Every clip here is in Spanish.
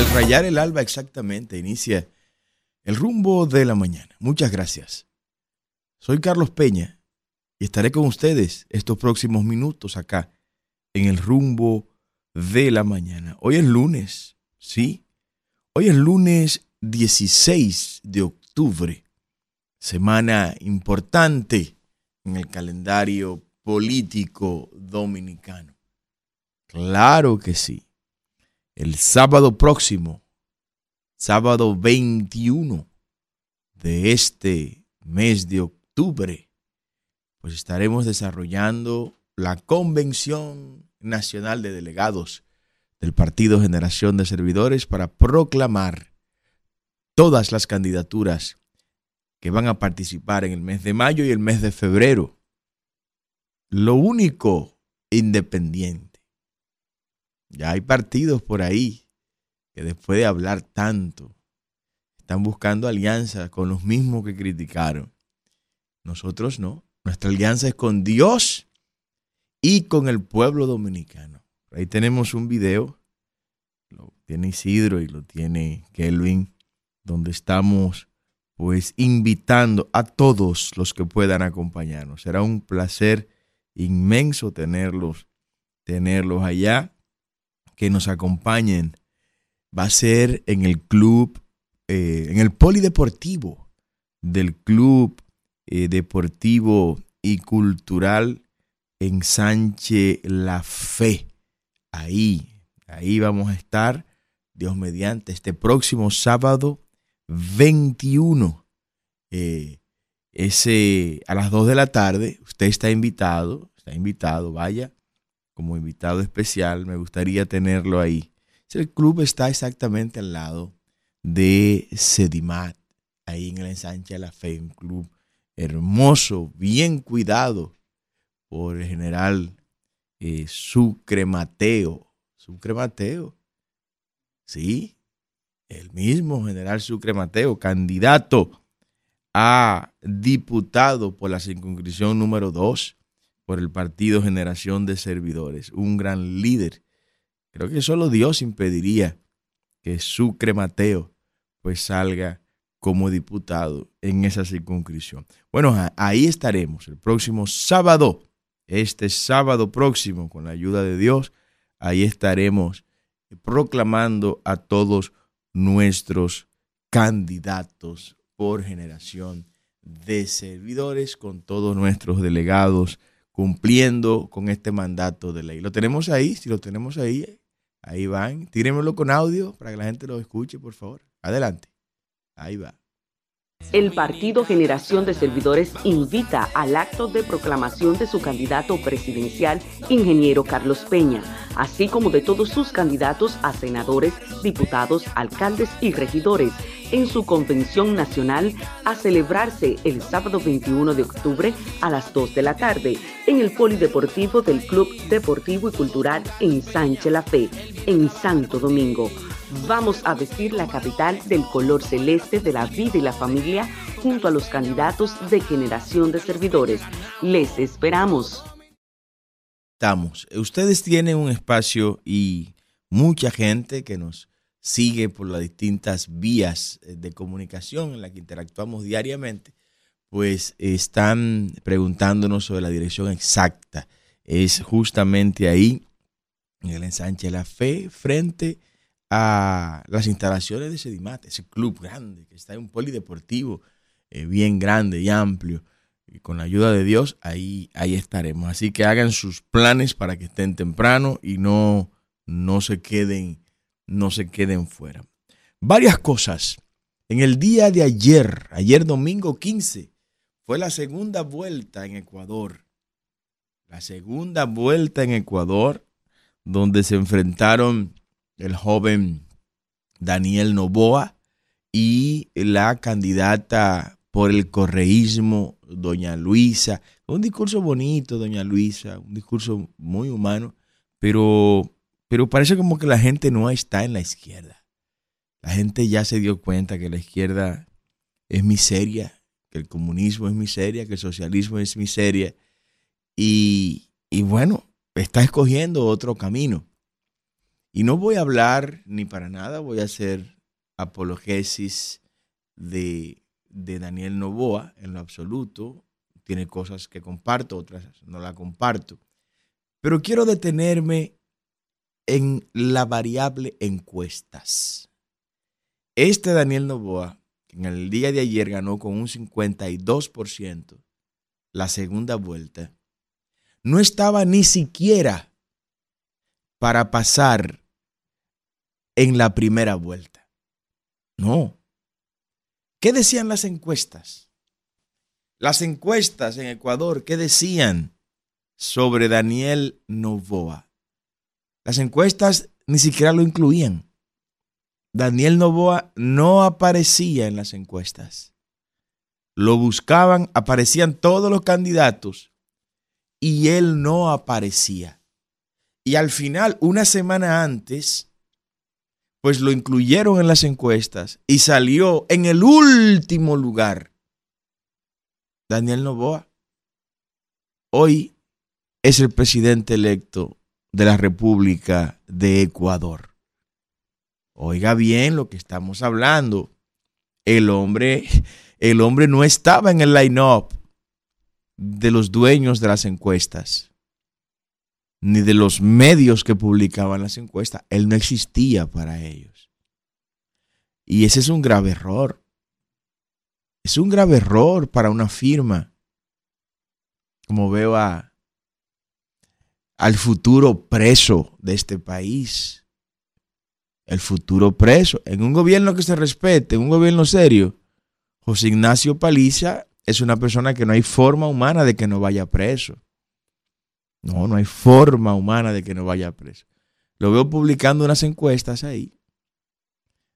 Al rayar el alba exactamente inicia el rumbo de la mañana. Muchas gracias. Soy Carlos Peña y estaré con ustedes estos próximos minutos acá en el rumbo de la mañana. Hoy es lunes, ¿sí? Hoy es lunes 16 de octubre, semana importante en el calendario político dominicano. Claro que sí. El sábado próximo, sábado 21 de este mes de octubre, pues estaremos desarrollando la Convención Nacional de Delegados del Partido Generación de Servidores para proclamar todas las candidaturas que van a participar en el mes de mayo y el mes de febrero. Lo único independiente. Ya hay partidos por ahí que después de hablar tanto están buscando alianzas con los mismos que criticaron. Nosotros no. Nuestra alianza es con Dios y con el pueblo dominicano. Ahí tenemos un video, lo tiene Isidro y lo tiene Kelvin, donde estamos pues invitando a todos los que puedan acompañarnos. Será un placer inmenso tenerlos, tenerlos allá, que nos acompañen. Va a ser en el club, eh, en el polideportivo del Club eh, Deportivo y Cultural en Sánchez La Fe. Ahí, ahí vamos a estar, Dios mediante, este próximo sábado 21. Eh, ese, a las 2 de la tarde, usted está invitado, está invitado, vaya como invitado especial, me gustaría tenerlo ahí. El club está exactamente al lado de Sedimat, ahí en el ensanche de la fe, un club hermoso, bien cuidado por el general eh, Sucre Mateo. Sucre Mateo, sí, el mismo general Sucre Mateo, candidato a diputado por la circunscripción número 2 por el Partido Generación de Servidores, un gran líder. Creo que solo Dios impediría que Sucre Mateo pues salga como diputado en esa circunscripción. Bueno, ahí estaremos el próximo sábado, este sábado próximo, con la ayuda de Dios, ahí estaremos proclamando a todos nuestros candidatos por generación de servidores con todos nuestros delegados cumpliendo con este mandato de ley. Lo tenemos ahí, si lo tenemos ahí, ahí van. Tírenmelo con audio para que la gente lo escuche, por favor. Adelante. Ahí va. El Partido Generación de Servidores invita al acto de proclamación de su candidato presidencial, ingeniero Carlos Peña, así como de todos sus candidatos a senadores, diputados, alcaldes y regidores en su convención nacional a celebrarse el sábado 21 de octubre a las 2 de la tarde en el Polideportivo del Club Deportivo y Cultural en Sánchez La Fe, en Santo Domingo. Vamos a vestir la capital del color celeste de la vida y la familia junto a los candidatos de generación de servidores. Les esperamos. Estamos. Ustedes tienen un espacio y mucha gente que nos sigue por las distintas vías eh, de comunicación en las que interactuamos diariamente, pues están preguntándonos sobre la dirección exacta. Es justamente ahí, en el ensanche de la fe, frente a las instalaciones de Sedimat, ese club grande que está en un polideportivo eh, bien grande y amplio. Y con la ayuda de Dios, ahí, ahí estaremos. Así que hagan sus planes para que estén temprano y no, no se queden no se queden fuera. Varias cosas. En el día de ayer, ayer domingo 15, fue la segunda vuelta en Ecuador. La segunda vuelta en Ecuador, donde se enfrentaron el joven Daniel Novoa y la candidata por el correísmo, doña Luisa. Un discurso bonito, doña Luisa, un discurso muy humano, pero pero parece como que la gente no está en la izquierda. La gente ya se dio cuenta que la izquierda es miseria, que el comunismo es miseria, que el socialismo es miseria. Y, y bueno, está escogiendo otro camino. Y no voy a hablar ni para nada, voy a hacer apologesis de, de Daniel Novoa en lo absoluto. Tiene cosas que comparto, otras no la comparto. Pero quiero detenerme en la variable encuestas. Este Daniel Novoa, que en el día de ayer ganó con un 52% la segunda vuelta, no estaba ni siquiera para pasar en la primera vuelta. No. ¿Qué decían las encuestas? Las encuestas en Ecuador, ¿qué decían sobre Daniel Novoa? Las encuestas ni siquiera lo incluían. Daniel Novoa no aparecía en las encuestas. Lo buscaban, aparecían todos los candidatos y él no aparecía. Y al final, una semana antes, pues lo incluyeron en las encuestas y salió en el último lugar. Daniel Novoa. Hoy es el presidente electo de la República de Ecuador. Oiga bien lo que estamos hablando. El hombre, el hombre no estaba en el line-up de los dueños de las encuestas, ni de los medios que publicaban las encuestas. Él no existía para ellos. Y ese es un grave error. Es un grave error para una firma. Como veo a al futuro preso de este país. El futuro preso. En un gobierno que se respete, en un gobierno serio, José Ignacio Paliza es una persona que no hay forma humana de que no vaya preso. No, no hay forma humana de que no vaya preso. Lo veo publicando unas encuestas ahí,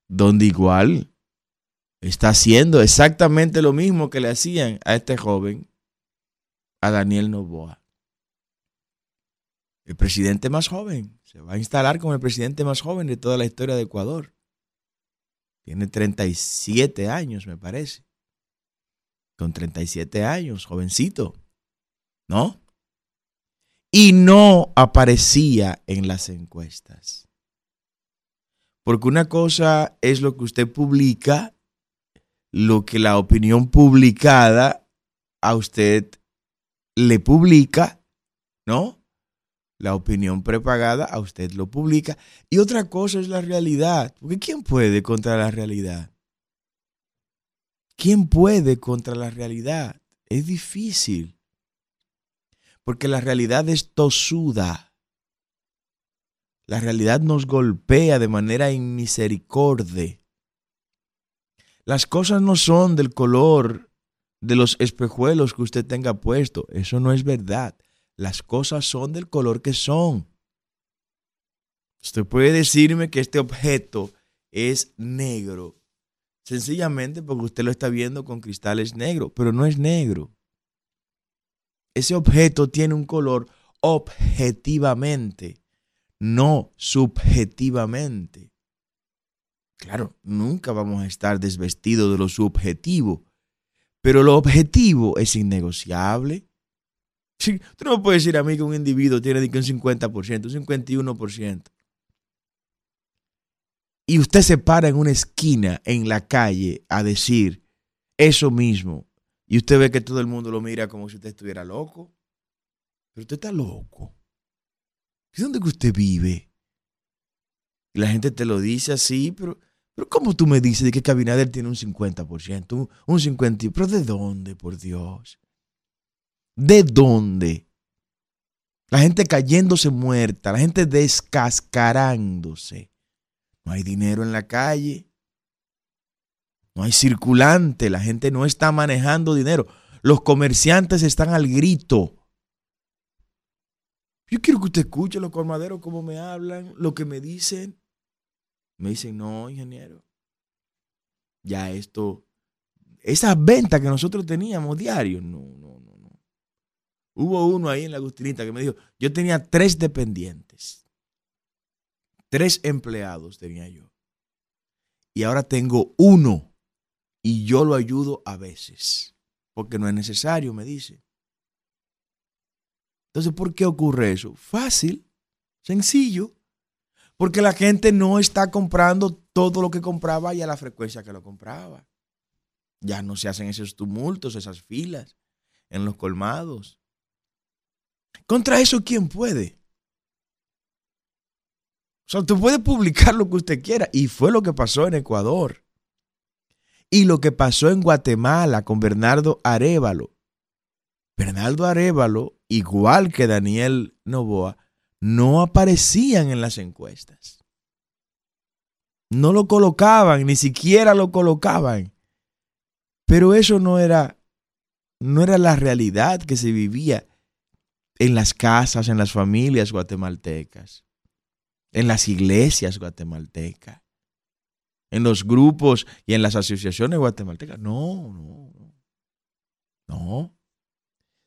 donde igual está haciendo exactamente lo mismo que le hacían a este joven, a Daniel Novoa el presidente más joven. Se va a instalar como el presidente más joven de toda la historia de Ecuador. Tiene 37 años, me parece. Con 37 años, jovencito. ¿No? Y no aparecía en las encuestas. Porque una cosa es lo que usted publica, lo que la opinión publicada a usted le publica, ¿no? La opinión prepagada, a usted lo publica. Y otra cosa es la realidad. Porque ¿quién puede contra la realidad? ¿Quién puede contra la realidad? Es difícil. Porque la realidad es tosuda. La realidad nos golpea de manera inmisericordia. Las cosas no son del color de los espejuelos que usted tenga puesto. Eso no es verdad las cosas son del color que son. Usted puede decirme que este objeto es negro, sencillamente porque usted lo está viendo con cristales negros, pero no es negro. Ese objeto tiene un color objetivamente, no subjetivamente. Claro, nunca vamos a estar desvestidos de lo subjetivo, pero lo objetivo es innegociable. Tú no puedes decir a mí que un individuo tiene un 50%, un 51%. Y usted se para en una esquina en la calle a decir eso mismo. Y usted ve que todo el mundo lo mira como si usted estuviera loco. Pero usted está loco. ¿Y dónde que usted vive? Y la gente te lo dice así, pero, pero ¿cómo tú me dices de que Cabinader tiene un 50%, un, un 50%? ¿Pero de dónde, por Dios? ¿De dónde? La gente cayéndose muerta, la gente descascarándose. No hay dinero en la calle. No hay circulante, la gente no está manejando dinero. Los comerciantes están al grito. Yo quiero que usted escuche los colmaderos cómo me hablan, lo que me dicen. Me dicen, no, ingeniero. Ya esto, esas ventas que nosotros teníamos diarios, no, no, no. Hubo uno ahí en la Agustinita que me dijo, yo tenía tres dependientes, tres empleados tenía yo. Y ahora tengo uno y yo lo ayudo a veces, porque no es necesario, me dice. Entonces, ¿por qué ocurre eso? Fácil, sencillo. Porque la gente no está comprando todo lo que compraba y a la frecuencia que lo compraba. Ya no se hacen esos tumultos, esas filas en los colmados. Contra eso, ¿quién puede? O sea, usted puede publicar lo que usted quiera. Y fue lo que pasó en Ecuador. Y lo que pasó en Guatemala con Bernardo Arevalo. Bernardo Arevalo, igual que Daniel Novoa, no aparecían en las encuestas. No lo colocaban, ni siquiera lo colocaban. Pero eso no era no era la realidad que se vivía en las casas, en las familias guatemaltecas, en las iglesias guatemaltecas, en los grupos y en las asociaciones guatemaltecas. No, no, no.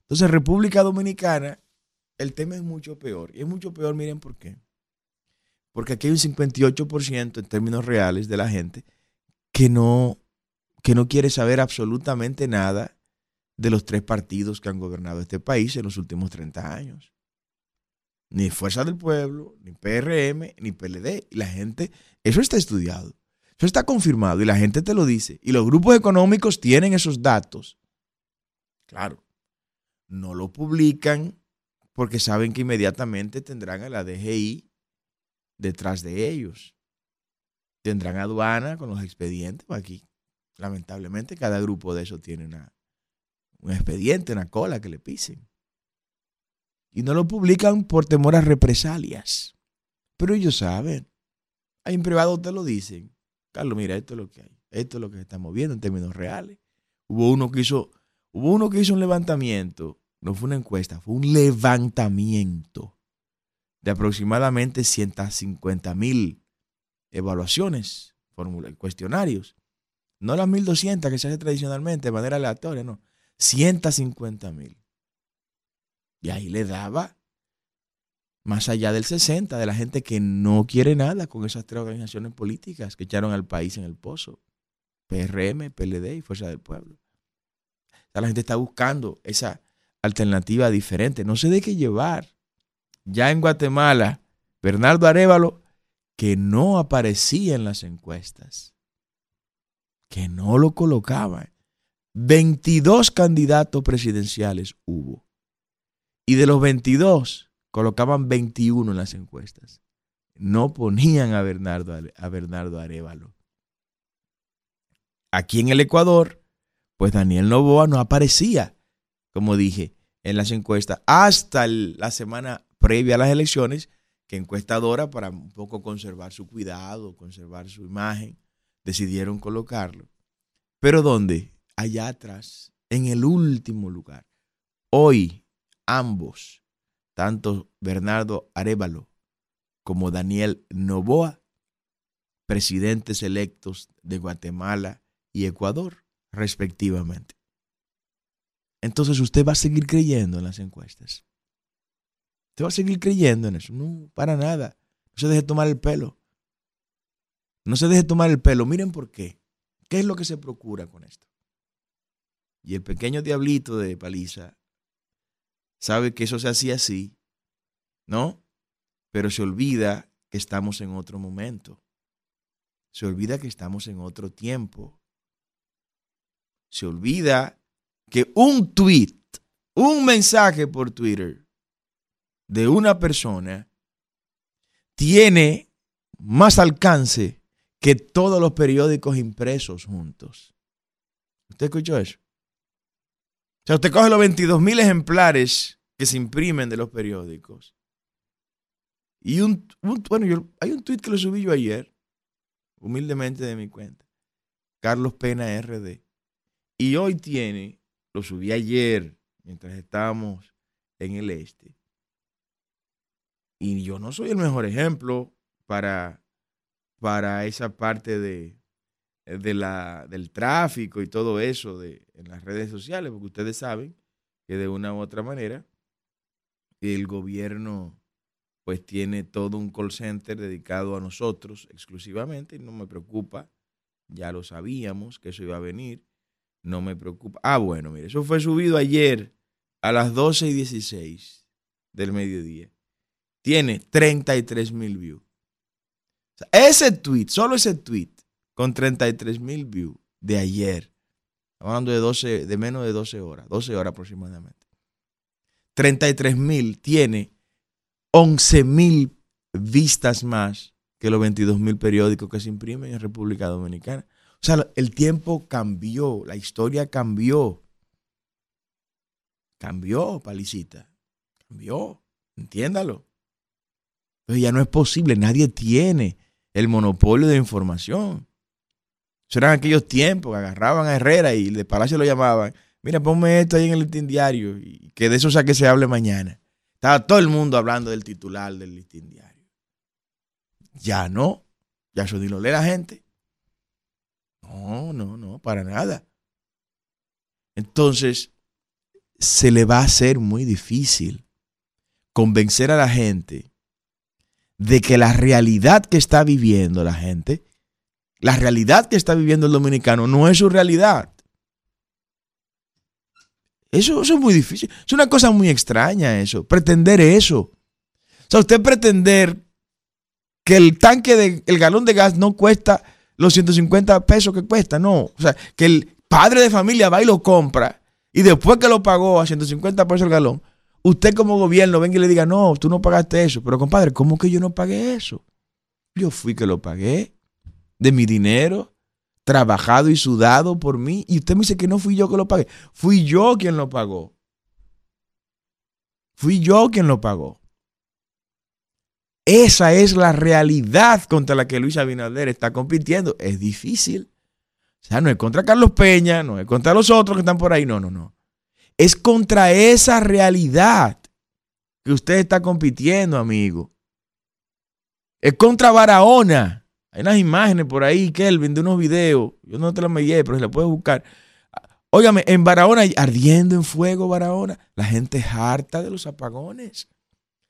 Entonces, República Dominicana, el tema es mucho peor. Y es mucho peor, miren por qué. Porque aquí hay un 58% en términos reales de la gente que no, que no quiere saber absolutamente nada de los tres partidos que han gobernado este país en los últimos 30 años. Ni Fuerza del Pueblo, ni PRM, ni PLD. Y la gente, eso está estudiado. Eso está confirmado y la gente te lo dice. Y los grupos económicos tienen esos datos. Claro, no lo publican porque saben que inmediatamente tendrán a la DGI detrás de ellos. Tendrán aduana con los expedientes. Aquí, lamentablemente, cada grupo de esos tiene una, un expediente, una cola que le pisen. Y no lo publican por temor a represalias. Pero ellos saben. Ahí en privado te lo dicen. Carlos, mira, esto es lo que hay. Esto es lo que se está moviendo en términos reales. Hubo uno que hizo, hubo uno que hizo un levantamiento. No fue una encuesta, fue un levantamiento de aproximadamente 150 mil evaluaciones, cuestionarios. No las 1200 que se hace tradicionalmente de manera aleatoria, no. 150 mil. Y ahí le daba más allá del 60 de la gente que no quiere nada con esas tres organizaciones políticas que echaron al país en el pozo. PRM, PLD y Fuerza del Pueblo. la gente está buscando esa alternativa diferente. No se deje llevar. Ya en Guatemala, Bernardo Arevalo, que no aparecía en las encuestas, que no lo colocaban. 22 candidatos presidenciales hubo. Y de los 22, colocaban 21 en las encuestas. No ponían a Bernardo, a Bernardo Arevalo. Aquí en el Ecuador, pues Daniel Novoa no aparecía, como dije, en las encuestas hasta la semana previa a las elecciones, que encuestadora, para un poco conservar su cuidado, conservar su imagen, decidieron colocarlo. Pero ¿dónde? Allá atrás, en el último lugar. Hoy, ambos, tanto Bernardo Arevalo como Daniel Novoa, presidentes electos de Guatemala y Ecuador, respectivamente. Entonces usted va a seguir creyendo en las encuestas. Usted va a seguir creyendo en eso. No, para nada. No se deje tomar el pelo. No se deje tomar el pelo. Miren por qué. ¿Qué es lo que se procura con esto? Y el pequeño diablito de paliza sabe que eso se hacía así, ¿no? Pero se olvida que estamos en otro momento. Se olvida que estamos en otro tiempo. Se olvida que un tweet, un mensaje por Twitter de una persona tiene más alcance que todos los periódicos impresos juntos. ¿Usted escuchó eso? Sea, usted coge los 22 mil ejemplares que se imprimen de los periódicos. Y un, bueno, yo, hay un tweet que lo subí yo ayer, humildemente de mi cuenta. Carlos Pena RD. Y hoy tiene, lo subí ayer, mientras estábamos en el este. Y yo no soy el mejor ejemplo para, para esa parte de, de la, del tráfico y todo eso de, en las redes sociales, porque ustedes saben que de una u otra manera el gobierno pues tiene todo un call center dedicado a nosotros exclusivamente y no me preocupa, ya lo sabíamos que eso iba a venir, no me preocupa. Ah, bueno, mire, eso fue subido ayer a las 12 y 16 del mediodía. Tiene 33 mil views. ese tweet, solo ese tweet, con 33 mil views de ayer, hablando de, 12, de menos de 12 horas, 12 horas aproximadamente. 33 mil tiene 11 mil vistas más que los 22 mil periódicos que se imprimen en República Dominicana. O sea, el tiempo cambió, la historia cambió. Cambió, Palicita. Cambió. Entiéndalo. Entonces ya no es posible, nadie tiene el monopolio de información. Eso eran aquellos tiempos que agarraban a Herrera y de Palacio lo llamaban. Mira, ponme esto ahí en el listín diario y que de eso sea que se hable mañana. Estaba todo el mundo hablando del titular del listín diario. Ya no, ya eso ni lo lee la gente. No, no, no, para nada. Entonces, se le va a hacer muy difícil convencer a la gente de que la realidad que está viviendo la gente, la realidad que está viviendo el dominicano no es su realidad. Eso, es muy difícil. Es una cosa muy extraña eso, pretender eso. O sea, usted pretender que el tanque de, el galón de gas no cuesta los 150 pesos que cuesta, no. O sea, que el padre de familia va y lo compra y después que lo pagó a 150 pesos el galón, usted como gobierno venga y le diga, no, tú no pagaste eso. Pero compadre, ¿cómo que yo no pagué eso? Yo fui que lo pagué de mi dinero, trabajado y sudado por mí. Y usted me dice que no fui yo que lo pagué. Fui yo quien lo pagó. Fui yo quien lo pagó. Esa es la realidad contra la que Luis Abinader está compitiendo. Es difícil. O sea, no es contra Carlos Peña, no es contra los otros que están por ahí. No, no, no. Es contra esa realidad que usted está compitiendo, amigo. Es contra Barahona. Hay unas imágenes por ahí, Kelvin, de unos videos. Yo no te las envié, pero se las puedes buscar. Óigame, en Barahona, ardiendo en fuego Barahona, la gente es harta de los apagones.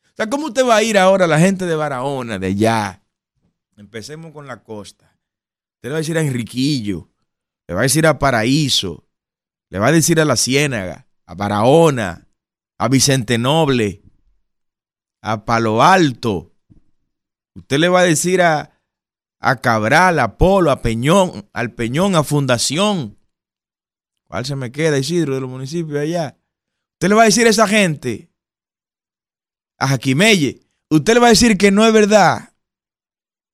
O sea, ¿cómo usted va a ir ahora la gente de Barahona, de allá? Empecemos con la costa. Usted le va a decir a Enriquillo, le va a decir a Paraíso, le va a decir a La Ciénaga, a Barahona, a Vicente Noble, a Palo Alto. Usted le va a decir a, a Cabral, a Polo, a Peñón, al Peñón, a Fundación. ¿Cuál se me queda, Isidro, de los municipios allá? Usted le va a decir a esa gente, a Jaquimelle, usted le va a decir que no es verdad,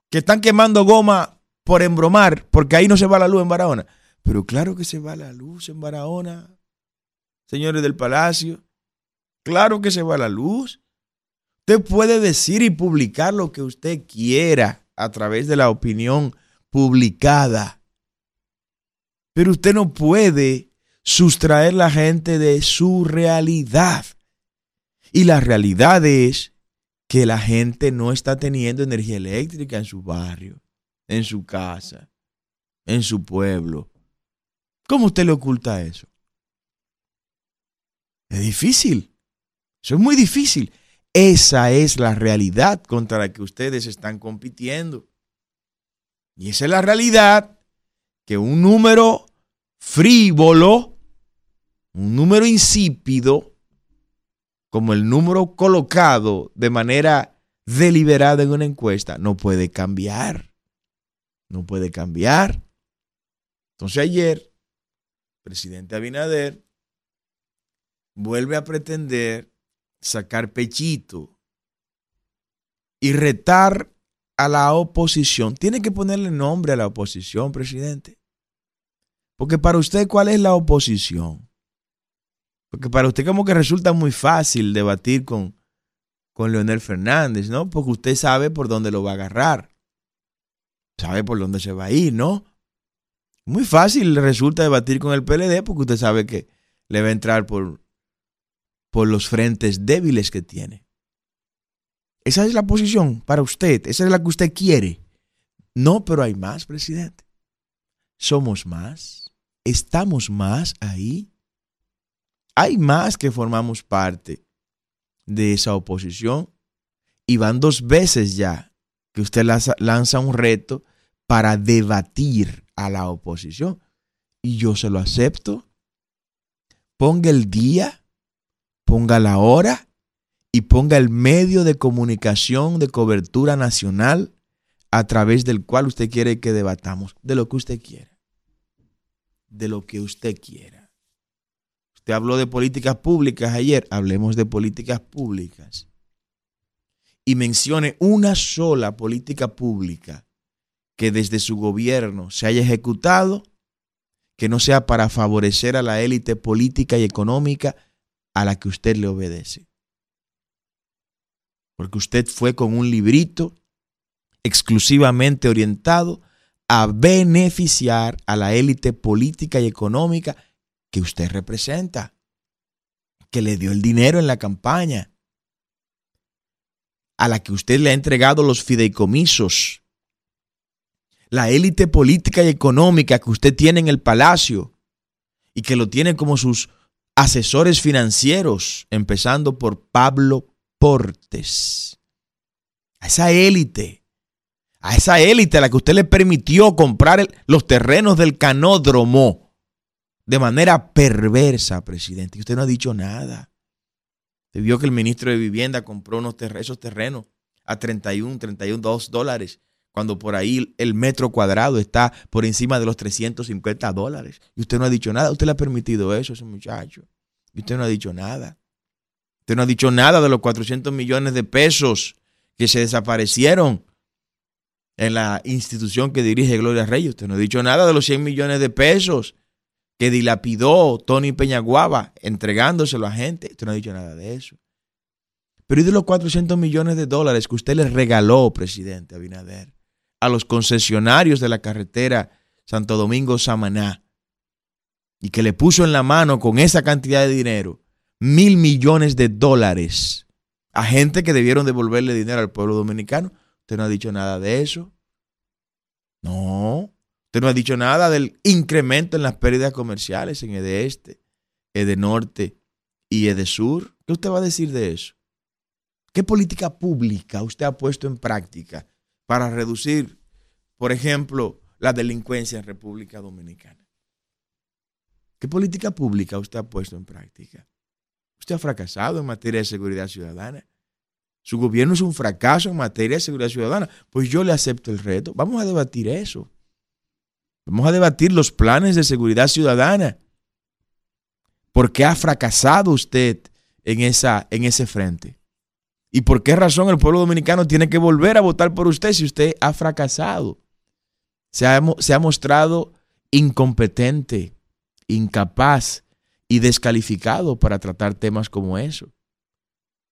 que están quemando goma por embromar, porque ahí no se va la luz en Barahona. Pero claro que se va la luz en Barahona señores del palacio. Claro que se va la luz. Usted puede decir y publicar lo que usted quiera a través de la opinión publicada. Pero usted no puede sustraer la gente de su realidad. Y la realidad es que la gente no está teniendo energía eléctrica en su barrio, en su casa, en su pueblo. ¿Cómo usted le oculta eso? Es difícil. Eso es muy difícil. Esa es la realidad contra la que ustedes están compitiendo. Y esa es la realidad que un número frívolo, un número insípido, como el número colocado de manera deliberada en una encuesta, no puede cambiar. No puede cambiar. Entonces ayer, presidente Abinader vuelve a pretender sacar pechito y retar a la oposición. Tiene que ponerle nombre a la oposición, presidente. Porque para usted, ¿cuál es la oposición? Porque para usted como que resulta muy fácil debatir con, con Leonel Fernández, ¿no? Porque usted sabe por dónde lo va a agarrar. Sabe por dónde se va a ir, ¿no? Muy fácil resulta debatir con el PLD porque usted sabe que le va a entrar por, por los frentes débiles que tiene. Esa es la posición para usted, esa es la que usted quiere. No, pero hay más, presidente. Somos más, estamos más ahí. Hay más que formamos parte de esa oposición y van dos veces ya que usted lanza, un reto para debatir a la oposición. Y yo se lo acepto. Ponga el día ponga la hora y ponga el medio de comunicación de cobertura nacional a través del cual usted quiere que debatamos, de lo que usted quiera. De lo que usted quiera. Usted habló de políticas públicas ayer, hablemos de políticas públicas. Y mencione una sola política pública que desde su gobierno se haya ejecutado que no sea para favorecer a la élite política y económica a la que usted le obedece. Porque usted fue con un librito exclusivamente orientado a beneficiar a la élite política y económica que usted representa, que le dio el dinero en la campaña, a la que usted le ha entregado los fideicomisos, la élite política y económica que usted tiene en el palacio y que lo tiene como sus asesores financieros, empezando por Pablo Portes. A esa élite, a esa élite a la que usted le permitió comprar los terrenos del canódromo de manera perversa, presidente. Y usted no ha dicho nada. Se vio que el ministro de Vivienda compró unos esos terrenos a 31, 31 dólares cuando por ahí el metro cuadrado está por encima de los 350 dólares. Y usted no ha dicho nada. Usted le ha permitido eso a ese muchacho. Y usted no ha dicho nada. Usted no ha dicho nada de los 400 millones de pesos que se desaparecieron en la institución que dirige Gloria Reyes. Usted no ha dicho nada de los 100 millones de pesos que dilapidó Tony Peñaguaba entregándoselo a gente. Usted no ha dicho nada de eso. Pero ¿y de los 400 millones de dólares que usted le regaló, presidente Abinader? A los concesionarios de la carretera Santo Domingo-Samaná y que le puso en la mano con esa cantidad de dinero mil millones de dólares a gente que debieron devolverle dinero al pueblo dominicano. Usted no ha dicho nada de eso. No. Usted no ha dicho nada del incremento en las pérdidas comerciales en EDE Este, EDE Norte y EDE Sur. ¿Qué usted va a decir de eso? ¿Qué política pública usted ha puesto en práctica para reducir, por ejemplo, la delincuencia en República Dominicana? ¿Qué política pública usted ha puesto en práctica? Usted ha fracasado en materia de seguridad ciudadana. Su gobierno es un fracaso en materia de seguridad ciudadana. Pues yo le acepto el reto. Vamos a debatir eso. Vamos a debatir los planes de seguridad ciudadana. ¿Por qué ha fracasado usted en, esa, en ese frente? ¿Y por qué razón el pueblo dominicano tiene que volver a votar por usted si usted ha fracasado? Se ha, mostrado incompetente, incapaz y descalificado para tratar temas como eso.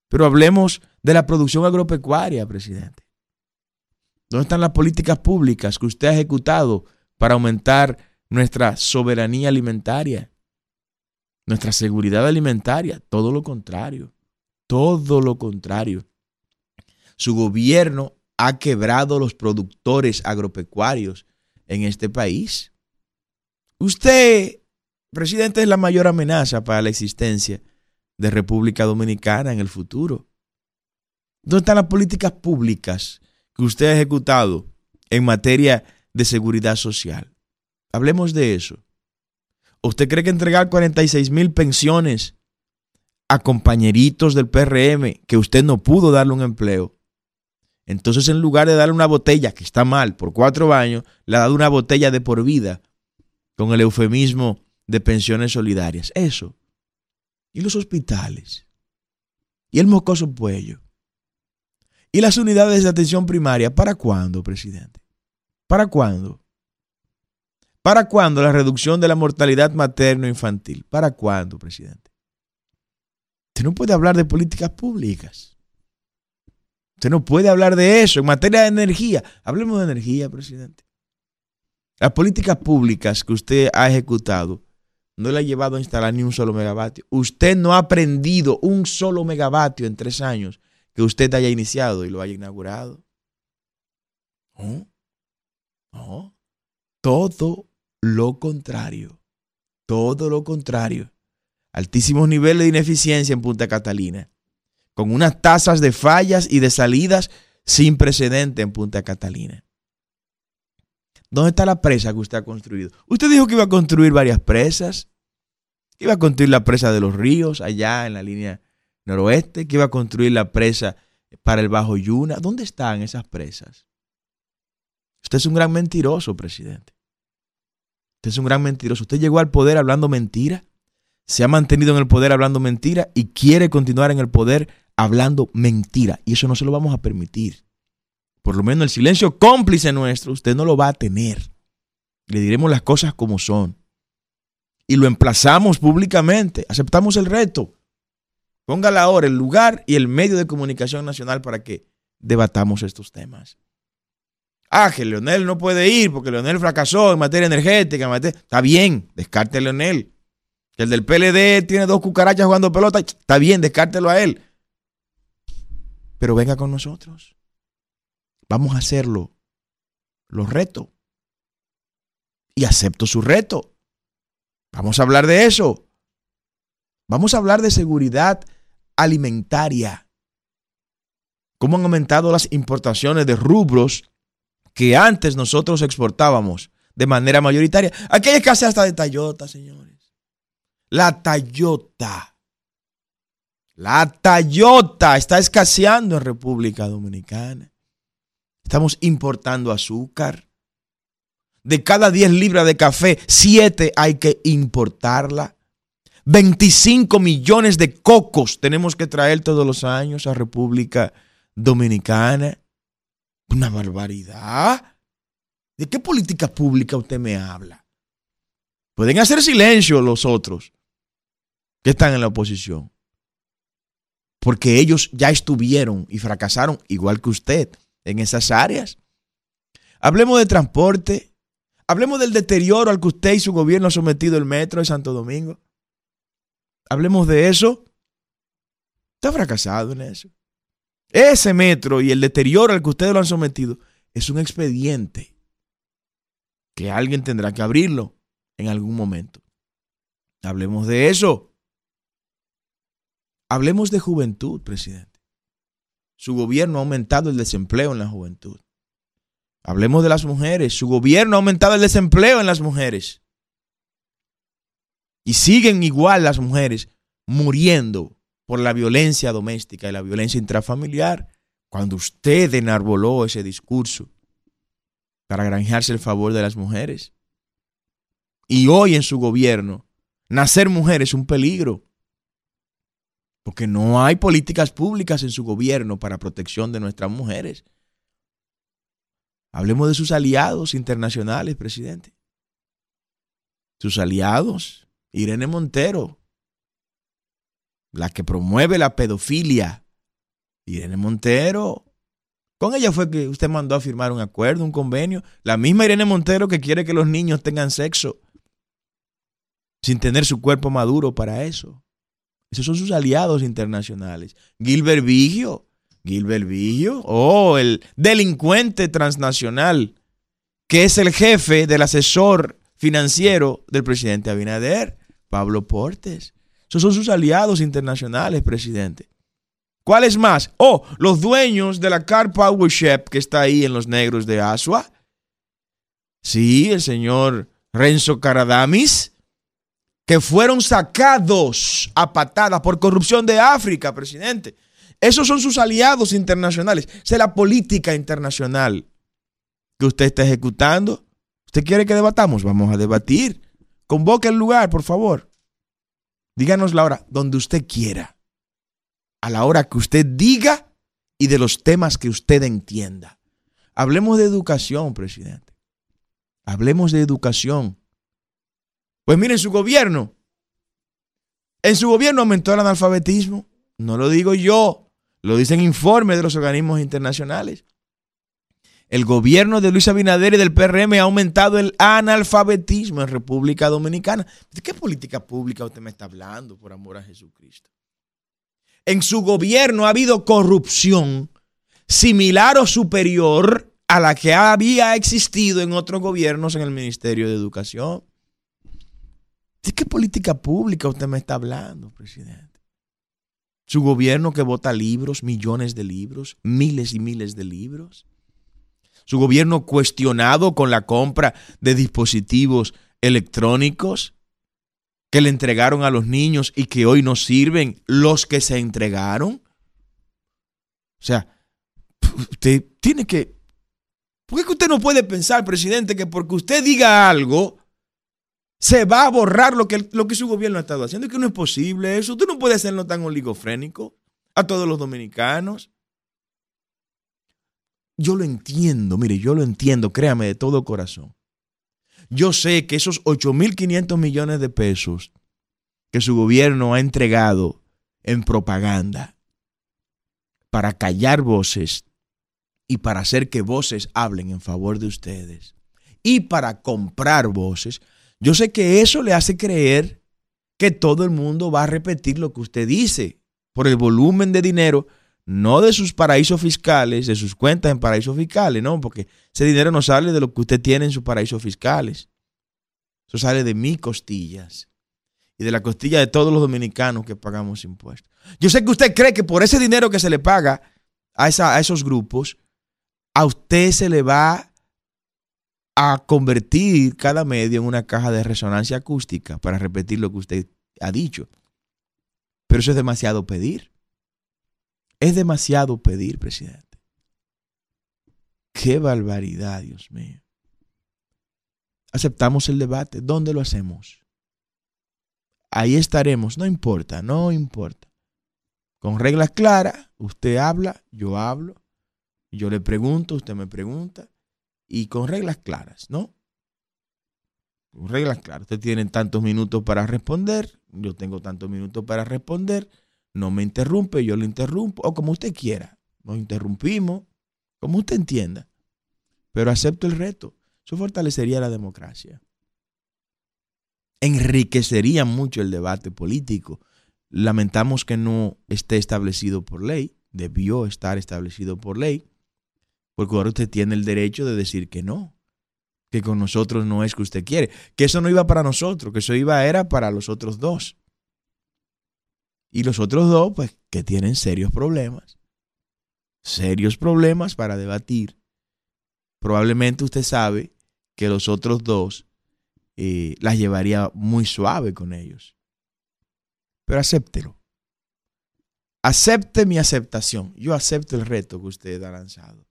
Pero hablemos de la producción agropecuaria, presidente. ¿Dónde están las políticas públicas que usted ha ejecutado para aumentar nuestra soberanía alimentaria, nuestra seguridad alimentaria? Todo lo contrario. Todo lo contrario. Su gobierno ha quebrado los productores agropecuarios en este país. Usted, presidente, es la mayor amenaza para la existencia de República Dominicana en el futuro. ¿Dónde están las políticas públicas que usted ha ejecutado en materia de seguridad social? Hablemos de eso. ¿Usted cree que entregar 46 mil pensiones a compañeritos del PRM que usted no pudo darle un empleo. Entonces, en lugar de darle una botella, que está mal, por cuatro años, le ha dado una botella de por vida, con el eufemismo de pensiones solidarias. Eso. Y los hospitales. Y el mocoso cuello. Y las unidades de atención primaria. ¿Para cuándo, presidente? ¿Para cuándo? ¿Para cuándo la reducción de la mortalidad materno-infantil? ¿Para cuándo, presidente? Usted no puede hablar de políticas públicas. Usted no puede hablar de eso. En materia de energía, hablemos de energía, presidente. Las políticas públicas que usted ha ejecutado no le ha llevado a instalar ni un solo megavatio. Usted no ha aprendido un solo megavatio en tres años que usted haya iniciado y lo haya inaugurado. No, no. Todo lo contrario. Todo lo contrario altísimos niveles de ineficiencia en Punta Catalina, con unas tasas de fallas y de salidas sin precedente en Punta Catalina. ¿Dónde está la presa que usted ha construido? Usted dijo que iba a construir varias presas, iba a construir la presa de los ríos allá en la línea noroeste, que iba a construir la presa para el Bajo Yuna. ¿Dónde están esas presas? Usted es un gran mentiroso, presidente. Usted es un gran mentiroso. Usted llegó al poder hablando mentira, se ha mantenido en el poder hablando mentira y quiere continuar en el poder hablando mentira. Y eso no se lo vamos a permitir. Por lo menos el silencio cómplice nuestro, usted no lo va a tener. Le diremos las cosas como son. Y lo emplazamos públicamente. Aceptamos el reto. Ponga la hora, el lugar y el medio de comunicación nacional para que debatamos estos temas. Ah, que Leonel no puede ir porque Leonel fracasó en materia energética. Está bien, descarte a Leonel. El del PLD tiene dos cucarachas jugando pelota. Está bien, descártelo a él. Pero venga con nosotros. Vamos a hacerlo. Los reto. Y acepto su reto. Vamos a hablar de eso. Vamos a hablar de seguridad alimentaria. Cómo han aumentado las importaciones de rubros que antes nosotros exportábamos de manera mayoritaria. Aquí hay escasez hasta de Toyota, señores. La Toyota. La Toyota está escaseando en República Dominicana. Estamos importando azúcar. De cada 10 libras de café, 7 hay que importarla. 25 millones de cocos tenemos que traer todos los años a República Dominicana. Una barbaridad. ¿De qué política pública usted me habla? Pueden hacer silencio los otros que están en la oposición. Porque ellos ya estuvieron y fracasaron igual que usted en esas áreas. Hablemos de transporte. Hablemos del deterioro al que usted y su gobierno han sometido el metro de Santo Domingo. Hablemos de eso. Está fracasado en eso. Ese metro y el deterioro al que ustedes lo han sometido es un expediente que alguien tendrá que abrirlo en algún momento. Hablemos de eso. Hablemos de juventud, presidente. Su gobierno ha aumentado el desempleo en la juventud. Hablemos de las mujeres. Su gobierno ha aumentado el desempleo en las mujeres. Y siguen igual las mujeres muriendo por la violencia doméstica y la violencia intrafamiliar, cuando usted enarboló ese discurso para granjearse el favor de las mujeres. Y hoy en su gobierno, nacer mujer es un peligro, porque no hay políticas públicas en su gobierno para protección de nuestras mujeres. Hablemos de sus aliados internacionales, presidente. Sus aliados, Irene Montero, la que promueve la pedofilia, Irene Montero. Con ella fue que usted mandó a firmar un acuerdo, un convenio. La misma Irene Montero que quiere que los niños tengan sexo sin tener su cuerpo maduro para eso. Esos son sus aliados internacionales. Gilbert Vigio. Gilbert Vigio. Oh, el delincuente transnacional que es el jefe del asesor financiero del presidente Abinader, Pablo Portes. Esos son sus aliados internacionales, presidente. ¿Cuáles más? Oh, los dueños de la Car Power que está ahí en los negros de Asua. Sí, el señor Renzo Caradamis, que fueron sacados a patadas por corrupción de África, presidente. Esos son sus aliados internacionales. Esa es la política internacional que usted está ejecutando. ¿Usted quiere que debatamos? Vamos a debatir. Convoque el lugar, por favor. Díganos la hora donde usted quiera, a la hora que usted diga y de los temas que usted entienda. Hablemos de educación, presidente. Hablemos de educación. Pues miren, su gobierno, en su gobierno aumentó el analfabetismo. No lo digo yo, lo dicen informes de los organismos internacionales. El gobierno de Luis Abinader y del PRM ha aumentado el analfabetismo en República Dominicana. ¿De qué política pública usted me está hablando, por amor a Jesucristo? En su gobierno ha habido corrupción similar o superior a la que había existido en otros gobiernos en el Ministerio de Educación. ¿De qué política pública usted me está hablando, presidente? Su gobierno que vota libros, millones de libros, miles y miles de libros su gobierno cuestionado con la compra de dispositivos electrónicos que le entregaron a los niños y que hoy no sirven los que se entregaron. O sea, usted tiene que ¿Por qué usted no puede pensar, presidente, que porque usted diga algo, se va a borrar lo que, lo que su gobierno ha estado haciendo? Es que no es posible eso. Usted no puede hacerlo tan oligofrénico a todos los dominicanos. Yo lo entiendo, mire, yo lo entiendo, créame de todo corazón. Yo sé que esos 8.500 millones de pesos que su gobierno ha entregado en propaganda para callar voces y para hacer que voces hablen en favor de ustedes y para comprar voces, yo sé que eso le hace creer que todo el mundo va a repetir lo que usted dice por el volumen de dinero no de sus paraísos fiscales, de sus cuentas en paraísos fiscales, no, porque ese dinero no sale de lo que usted tiene en sus paraísos fiscales. Eso sale de mis costillas y de la costilla de todos los dominicanos que pagamos impuestos. Yo sé que usted cree que por ese dinero que se le paga a, a esos grupos, a usted se le va a convertir cada medio en una caja de resonancia acústica para repetir lo que usted ha dicho. Pero eso es demasiado pedir. Es demasiado pedir, presidente. Qué barbaridad, Dios mío. Aceptamos el debate. ¿Dónde lo hacemos? Ahí estaremos. No importa, no importa. Con reglas claras, usted habla, yo hablo, yo le pregunto, usted me pregunta, y con reglas claras, ¿no? Con reglas claras. Usted tiene tantos minutos para responder, yo tengo tantos minutos para responder no me interrumpe, yo lo interrumpo, o como usted quiera. Nos interrumpimos, como usted entienda. Pero acepto el reto. Eso fortalecería la democracia. Enriquecería mucho el debate político. Lamentamos que no esté establecido por ley. Debió estar establecido por ley. Porque ahora usted tiene el derecho de decir que no. Que con nosotros no es que usted quiere. Que eso no iba para nosotros, que eso iba era para los otros dos. Y los otros dos, pues, que tienen serios problemas. Serios problemas para debatir. Probablemente usted sabe que los otros dos eh, las llevaría muy suave con ellos. Pero acéptelo. Acepte mi aceptación. Yo acepto el reto que usted ha lanzado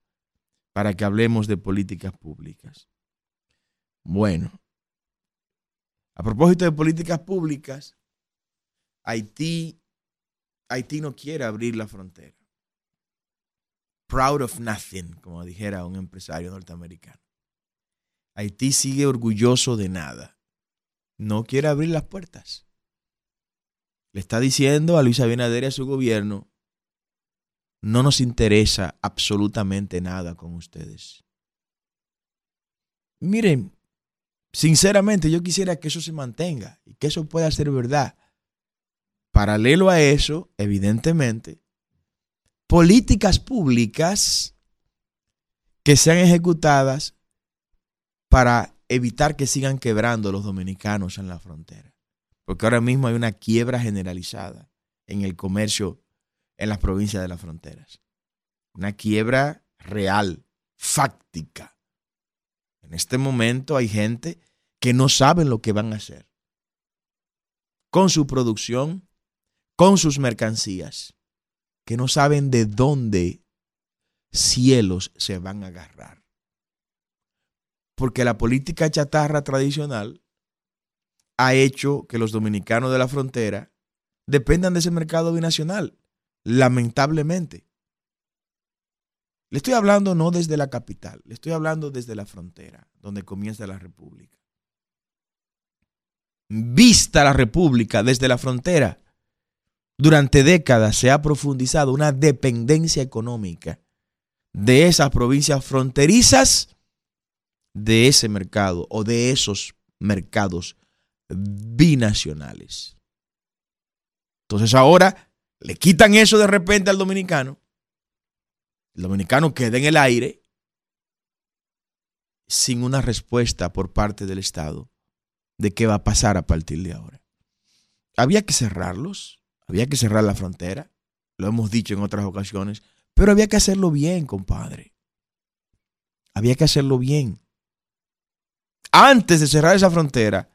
para que hablemos de políticas públicas. Bueno, a propósito de políticas públicas, Haití Haití no quiere abrir la frontera. Proud of nothing, como dijera un empresario norteamericano. Haití sigue orgulloso de nada. No quiere abrir las puertas. Le está diciendo a Luis Abinader y a su gobierno, no nos interesa absolutamente nada con ustedes. Miren, sinceramente yo quisiera que eso se mantenga y que eso pueda ser verdad. Paralelo a eso, evidentemente, políticas públicas que sean ejecutadas para evitar que sigan quebrando los dominicanos en la frontera. Porque ahora mismo hay una quiebra generalizada en el comercio en las provincias de las fronteras. Una quiebra real, fáctica. En este momento hay gente que no saben lo que van a hacer con su producción, con sus mercancías, que no saben de dónde cielos se van a agarrar. Porque la política chatarra tradicional ha hecho que los dominicanos de la frontera dependan de ese mercado binacional, lamentablemente. Le estoy hablando no desde la capital, le estoy hablando desde la frontera, donde comienza la República. Vista la República desde la frontera, durante décadas se ha profundizado una dependencia económica de esas provincias fronterizas de ese mercado o de esos mercados binacionales. Entonces ahora le quitan eso de repente al dominicano. El dominicano queda en el aire sin una respuesta por parte del Estado de qué va a pasar a partir de ahora. Había que cerrarlos había que cerrar la frontera, lo hemos dicho en otras ocasiones, pero había que hacerlo bien, compadre. Había que hacerlo bien. Antes de cerrar esa frontera,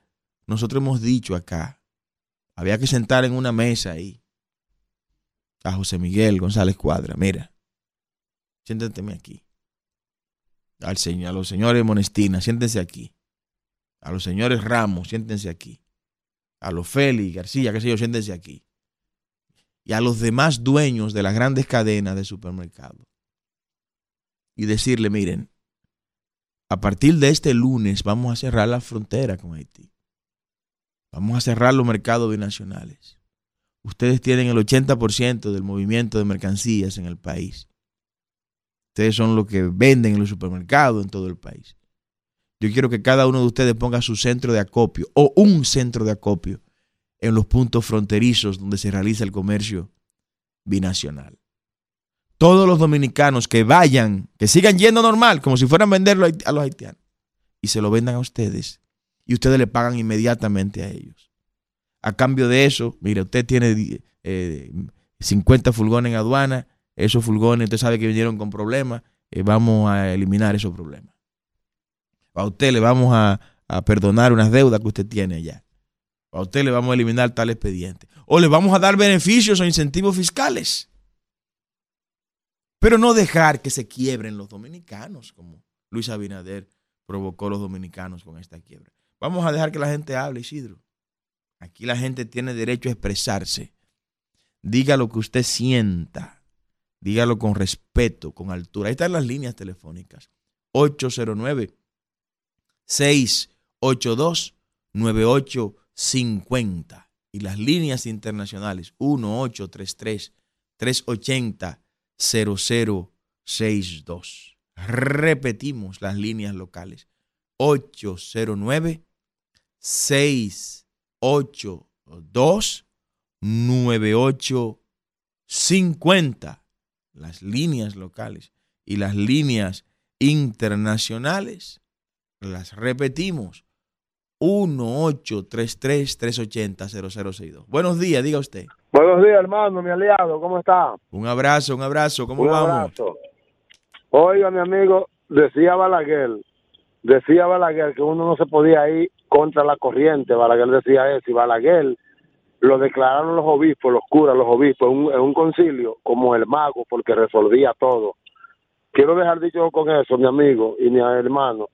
nosotros hemos dicho acá, había que sentar en una mesa ahí a José Miguel González Cuadra, mira, siéntateme aquí. Al señor, a los señores Monestina, siéntense aquí. A los señores Ramos, siéntense aquí. A los Félix, García, qué sé yo, siéntense aquí. Y a los demás dueños de las grandes cadenas de supermercados. Y decirle, miren, a partir de este lunes vamos a cerrar la frontera con Haití. Vamos a cerrar los mercados binacionales. Ustedes tienen el 80% del movimiento de mercancías en el país. Ustedes son los que venden en los supermercados en todo el país. Yo quiero que cada uno de ustedes ponga su centro de acopio o un centro de acopio en los puntos fronterizos donde se realiza el comercio binacional. Todos los dominicanos que vayan, que sigan yendo normal, como si fueran a venderlo a los haitianos, y se lo vendan a ustedes, y ustedes le pagan inmediatamente a ellos. A cambio de eso, mire, usted tiene 50 eh, furgones en aduana, esos furgones usted sabe que vinieron con problemas, eh, vamos a eliminar esos problemas. A usted le vamos a, perdonar unas deudas que usted tiene allá. A usted le vamos a eliminar tal expediente. O le vamos a dar beneficios o incentivos fiscales. Pero no dejar que se quiebren los dominicanos, como Luis Abinader provocó los dominicanos con esta quiebra. Vamos a dejar que la gente hable, Isidro. Aquí la gente tiene derecho a expresarse. Diga lo que usted sienta. Dígalo con respeto, con altura. Ahí están las líneas telefónicas. 809 682 9850 y las líneas internacionales 1833 380 0062. Repetimos las líneas locales 809 682 9850 las líneas locales y las líneas internacionales, las repetimos. 1-833-380-0062. Buenos días, diga usted. Buenos días, hermano, mi aliado, ¿cómo está? Un abrazo, un abrazo, ¿cómo vamos? Oiga, mi amigo, decía Balaguer, decía Balaguer que uno no se podía ir contra la corriente, Balaguer decía eso, y Balaguer lo declararon los obispos, los curas, los obispos, en un, concilio como el mago, porque resolvía todo. Quiero dejar dicho con eso, mi amigo y mi hermano,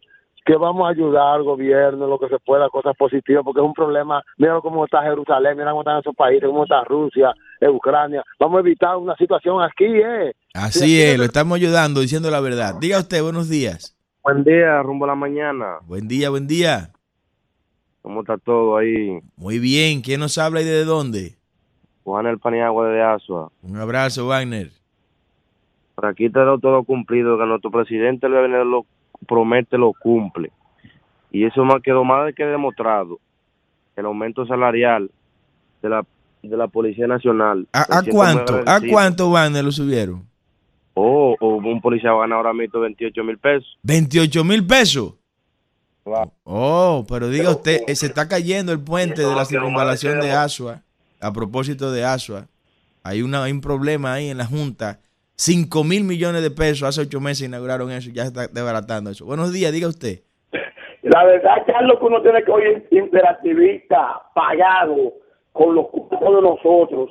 que vamos a ayudar al gobierno, lo que se pueda, cosas positivas, porque es un problema. Mira cómo está Jerusalén, mira cómo están esos países, cómo está Rusia, Ucrania. Vamos a evitar una situación aquí, ¿eh? Así es, lo estamos ayudando, diciendo la verdad. Diga usted, buenos días. Buen día, rumbo a la mañana. Buen día, buen día. ¿Cómo está todo ahí? Muy bien. ¿Quién nos habla y de dónde? Juan el Paniagua de Asua. Un abrazo, Wagner. Por aquí está todo cumplido, que nuestro presidente lo promete, lo cumple. Y eso más quedó más que demostrado. El aumento salarial de la, de la Policía Nacional. ¿A, cuánto? ¿A cuánto, Wagner, lo subieron? Oh, un policía gana ahora mismo 28 mil pesos. ¿28 mil pesos? Oh, pero diga usted, se está cayendo el puente de la circunvalación de Asua. A propósito de Asua, hay, una, un problema ahí en la Junta. 5 mil millones de pesos, hace ocho meses inauguraron eso, ya está desbaratando eso. Buenos días, diga usted. La verdad, Carlos, que uno tiene que oír interactivista, pagado, con los cupos de nosotros.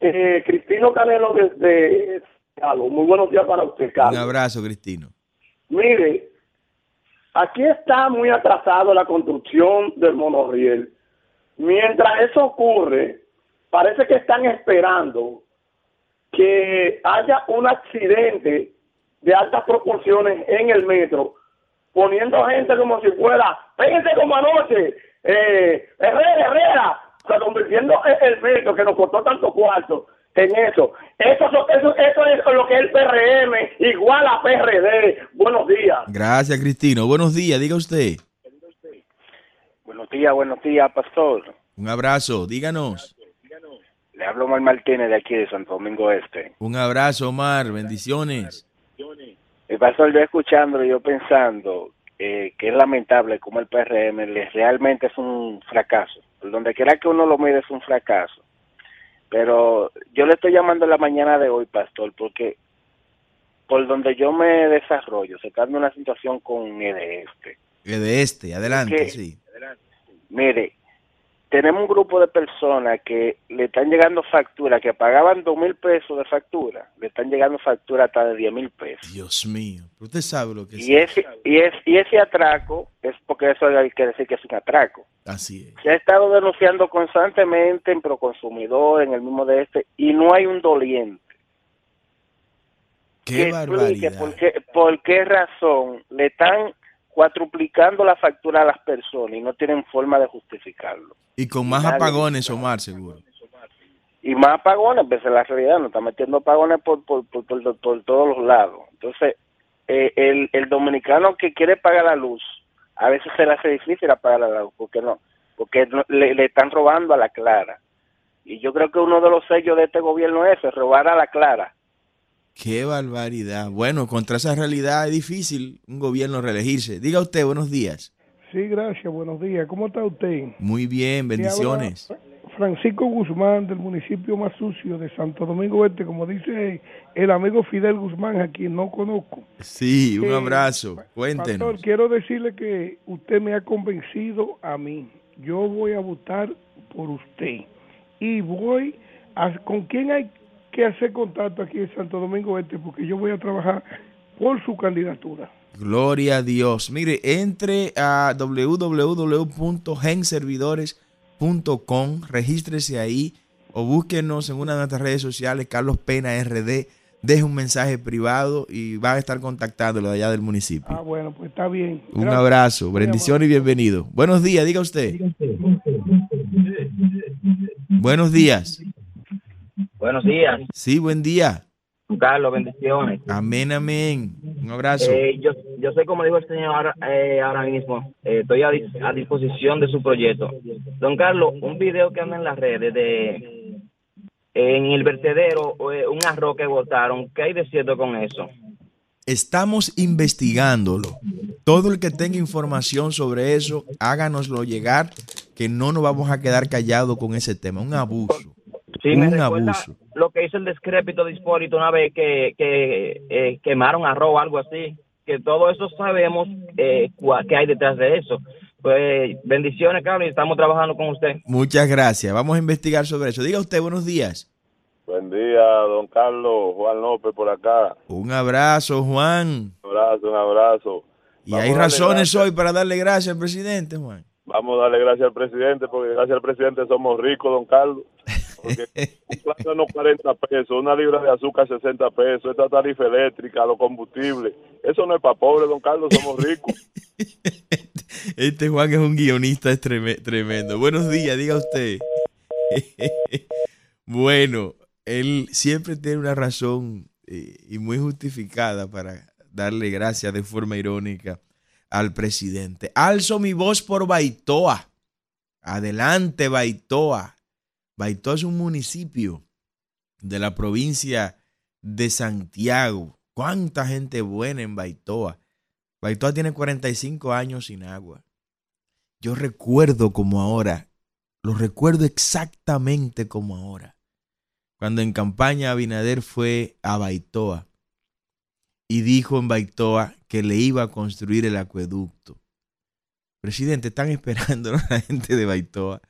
Eh, Cristino Canelo desde Carlos, muy buenos días para usted, Carlos. Un abrazo, Cristino. Mire, Aquí está muy atrasado la construcción del monorriel. Mientras eso ocurre, parece que están esperando que haya un accidente de altas proporciones en el metro, poniendo gente como si fuera, fíjense como anoche, eh, Herrera, Herrera, o sea, convirtiendo el metro que nos costó tanto cuarto en eso. Eso, eso. eso es lo que es el PRM, igual a PRD. Buenos días. Gracias, Cristino. Buenos días, diga usted. Buenos días, buenos días, pastor. Un abrazo, díganos. Le hablo Omar Martínez de aquí de Santo Domingo Este. Un abrazo, Omar, bendiciones. El pastor, yo escuchando, yo pensando eh, que es lamentable como el PRM realmente es un fracaso. Donde quiera que uno lo mire es un fracaso pero yo le estoy llamando la mañana de hoy, pastor, porque por donde yo me desarrollo, se está una situación con EDESTE. EDESTE, adelante, sí. Mire, tenemos un grupo de personas que le están llegando facturas, que pagaban dos mil pesos de factura, le están llegando facturas hasta de diez mil pesos. Dios mío, usted sabe lo que es. Y ese, y, es, y ese atraco es porque eso hay que decir que es un atraco. Así es. Se ha estado denunciando constantemente en Proconsumidor, en el mismo de este, y no hay un doliente. Qué que barbaridad. por qué, por qué razón le están cuatruplicando la factura a las personas y no tienen forma de justificarlo. Y con más Nadie- apagones, Omar, seguro. Y más apagones, pues en la realidad nos está metiendo apagones por, por, por, por- por todos los lados. Entonces, eh, el, el dominicano que quiere pagar la luz, a veces se le hace difícil apagar la luz, porque no, porque no- le, le están robando a la clara. Y yo creo que uno de los sellos de este gobierno es robar a la clara. Qué barbaridad. Bueno, contra esa realidad es difícil un gobierno reelegirse. Diga usted, buenos días. Sí, gracias, buenos días. ¿Cómo está usted? Muy bien, bendiciones. Francisco Guzmán del municipio más sucio de Santo Domingo Este, como dice el amigo Fidel Guzmán, a quien no conozco. Sí, un Eh, abrazo. Pastor, Cuéntenos. quiero decirle que usted me ha convencido a mí. Yo voy a votar por usted. Y voy a... ¿Con quién hay que hacer contacto aquí en Santo Domingo Este? Porque yo voy a trabajar por su candidatura. Gloria a Dios. Mire, entre a www.genservidores.com, regístrese ahí o búsquenos en una de nuestras redes sociales, Carlos Pena RD, deje un mensaje privado y van a estar contactándolo de allá del municipio. Ah, bueno, pues está bien. Un Gracias. abrazo, bendición y bienvenido. Buenos días, diga usted. Buenos días. Buenos días, Sí, buen día. Carlos, bendiciones. Amén, amén. Un abrazo. Eh, yo, yo soy como dijo el señor ahora, eh, ahora mismo, eh, estoy a, dis- a disposición de su proyecto. Don Carlos, un video que anda en las redes de en el vertedero, eh, un arroz que botaron, ¿qué hay de cierto con eso? Estamos investigándolo. Todo el que tenga información sobre eso, háganoslo llegar, que no nos vamos a quedar callados con ese tema. Un abuso. Sí, me un recuerda abuso. lo que hizo el descrépito de Hipólito una vez que, que eh, quemaron arroz o algo así, que todo eso sabemos eh, qué hay detrás de eso. Pues bendiciones, Carlos, y estamos trabajando con usted. Muchas gracias. Vamos a investigar sobre eso. Diga usted, buenos días. Buen día, don Carlos, Juan López por acá. Un abrazo, Juan. Un abrazo, un abrazo. Y Vamos hay razones gracias. hoy para darle gracias al presidente, Juan. Vamos a darle gracias al presidente, porque gracias al presidente somos ricos, don Carlos. Porque un plátano 40 pesos, una libra de azúcar 60 pesos, esta tarifa eléctrica, los combustibles. Eso no es para pobres, don Carlos, somos ricos. Este Juan es un guionista es tremendo. Buenos días, diga usted. bueno, él siempre tiene una razón eh, y muy justificada para darle gracias de forma irónica al presidente. Alzo mi voz por Baitoa. Adelante, Baitoa. Baitoa es un municipio de la provincia de Santiago. ¿Cuánta gente buena en Baitoa? Baitoa tiene 45 años sin agua. Yo recuerdo como ahora, lo recuerdo exactamente como ahora, cuando en campaña Abinader fue a Baitoa y dijo en Baitoa que le iba a construir el acueducto. Presidente, están esperando a la gente de Baitoa.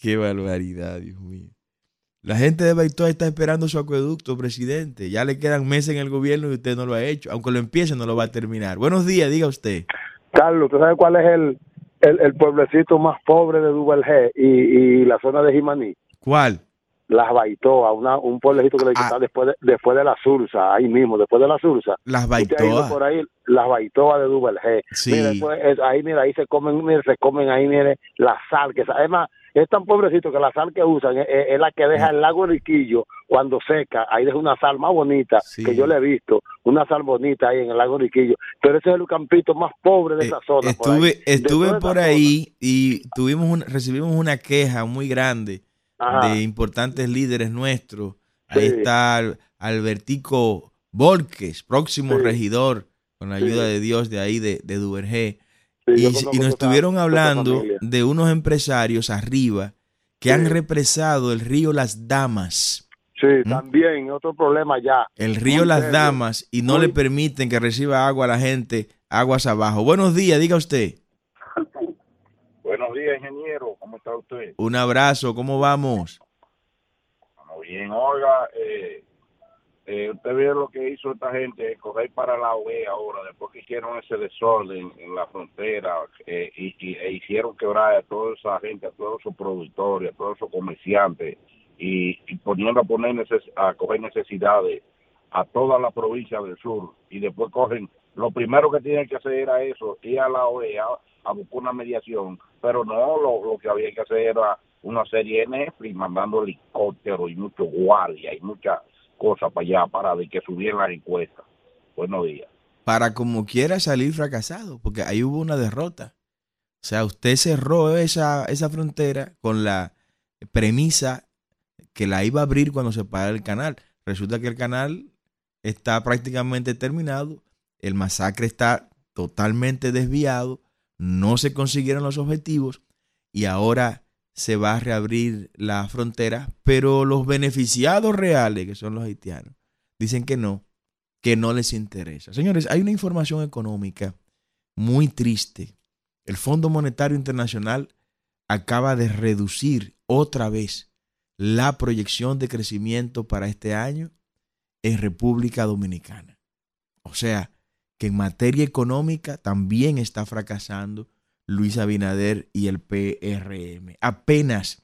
Qué barbaridad, Dios mío. La gente de Baitoa está esperando su acueducto, presidente. Ya le quedan meses en el gobierno y usted no lo ha hecho. Aunque lo empiece, no lo va a terminar. Buenos días, diga usted. Carlos, ¿tú sabes cuál es el, el, el pueblecito más pobre de Duvergé y, y la zona de Jimaní? ¿Cuál? Las Baitoa, una, un pueblecito que le Ah. está después de, después de la Sursa, ahí mismo, después de la Sursa. Las Usted ha ido Baitoa. por ahí, las Baitoa de Duvergé. Sí. Mire, pues, es- ahí, mira, ahí se comen, mire, se comen ahí, mire, la sal, que además es tan pobrecito que la sal que usan es, la que deja el lago Riquillo cuando seca, ahí deja una sal más bonita Sí. que yo le he visto, una sal bonita ahí en el lago Riquillo, pero ese es el campito más pobre de Eh, esa zona. por ahí. estuve estuve por zona. ahí y tuvimos un- recibimos una queja muy grande Ajá. de importantes líderes nuestros. Ahí Sí. está Al- Albertico Volques, próximo Sí. regidor, con la ayuda de Dios de ahí de, de Duvergé. Y, nos estuvieron hablando de unos empresarios arriba que Sí. han represado el río Las Damas. Sí, ¿Mm? también, otro problema ya. El río Las serio. Damas y no Muy- le permiten que reciba agua a la gente aguas abajo. Buenos días, diga usted. Buenos días, ingeniero. ¿Cómo está usted? Un abrazo, ¿cómo vamos? Muy bien, oiga, eh, eh, usted ve lo que hizo esta gente, coger para la OE ahora, después que hicieron ese desorden en la frontera eh, y, e hicieron quebrar a toda esa gente, a todos esos productores, a todos esos comerciantes y, y poniendo a poner a coger necesidades a toda la provincia del sur y después cogen, lo primero que tienen que hacer era eso, ir a la OEA a buscar una mediación, pero no, lo, que había que hacer era una serie de Netflix mandando helicópteros y muchos guardias y muchas cosas para allá para de que subieran las encuestas. Buenos días. Para como quiera salir fracasado, porque ahí hubo una derrota. O sea, usted cerró esa, esa frontera con la premisa que la iba a abrir cuando se parara el canal. Resulta que el canal está prácticamente terminado, el masacre está totalmente desviado, no se consiguieron los objetivos y ahora se va a reabrir la frontera, pero los beneficiados reales, que son los haitianos, dicen que no, que no les interesa. Señores, hay una información económica muy triste. El Fondo Monetario Internacional acaba de reducir otra vez la proyección de crecimiento para este año en República Dominicana. O sea, que en materia económica también está fracasando Luis Abinader y el PRM. Apenas,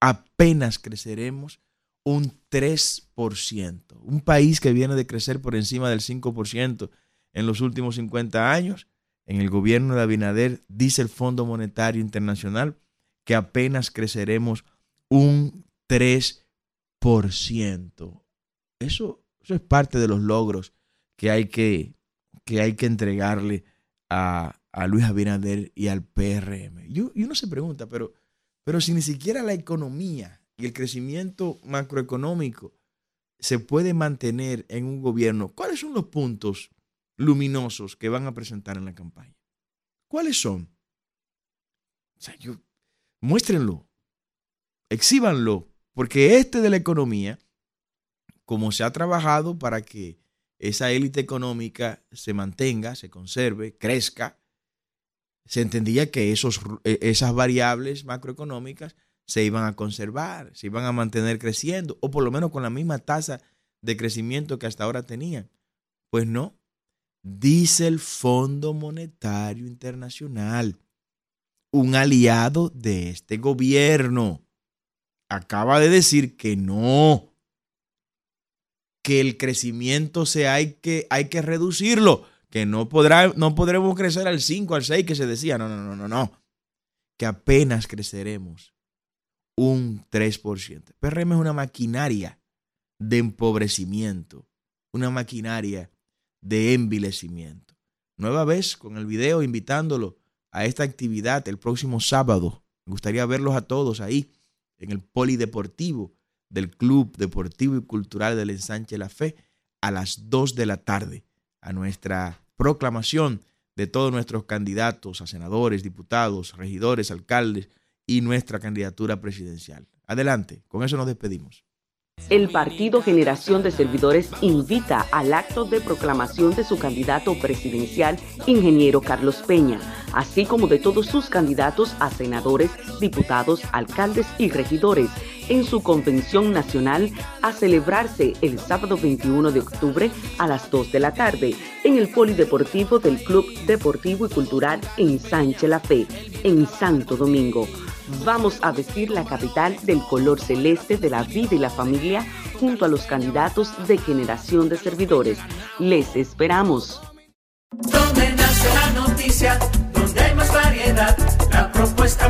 apenas creceremos un 3%. Un país que viene de crecer por encima del 5% en los últimos 50 años. En el gobierno de Abinader dice el Fondo Monetario Internacional que apenas creceremos un 3%. Eso, eso es parte de los logros que hay que, que, hay que entregarle a, a Luis Abinader y al PRM. Y, y uno se pregunta, pero, pero si ni siquiera la economía y el crecimiento macroeconómico se puede mantener en un gobierno, ¿cuáles son los puntos luminosos que van a presentar en la campaña? ¿Cuáles son? O sea, yo, muéstrenlo, exhíbanlo, porque este de la economía, como se ha trabajado para que esa élite económica se mantenga, se conserve, crezca, se entendía que esos, esas variables macroeconómicas se iban a conservar, se iban a mantener creciendo, o por lo menos con la misma tasa de crecimiento que hasta ahora tenían. Pues no, dice el Fondo Monetario Internacional, un aliado de este gobierno, acaba de decir que no, que el crecimiento se hay que, hay que reducirlo, que no, podrá, no podremos crecer al 5, al 6 que se decía, no, no, no, no, no, que apenas creceremos un 3%. PRM es una maquinaria de empobrecimiento, una maquinaria de envilecimiento. Nueva vez con el video invitándolo a esta actividad el próximo sábado. Me gustaría verlos a todos ahí en el polideportivo del Club Deportivo y Cultural del Ensanche La Fe a las 2 de la tarde, a nuestra proclamación de todos nuestros candidatos a senadores, diputados, regidores, alcaldes y nuestra candidatura presidencial. Adelante, con eso nos despedimos. El Partido Generación de Servidores invita al acto de proclamación de su candidato presidencial, ingeniero Carlos Peña, así como de todos sus candidatos a senadores, diputados, alcaldes y regidores, en su convención nacional a celebrarse el sábado 21 de octubre a las 2 de la tarde en el Polideportivo del Club Deportivo y Cultural en Sánchez La Fe, en Santo Domingo. Vamos a vestir la capital del color celeste de la vida y la familia junto a los candidatos de generación de servidores. Les esperamos. Nace la noticia, donde hay más variedad, la propuesta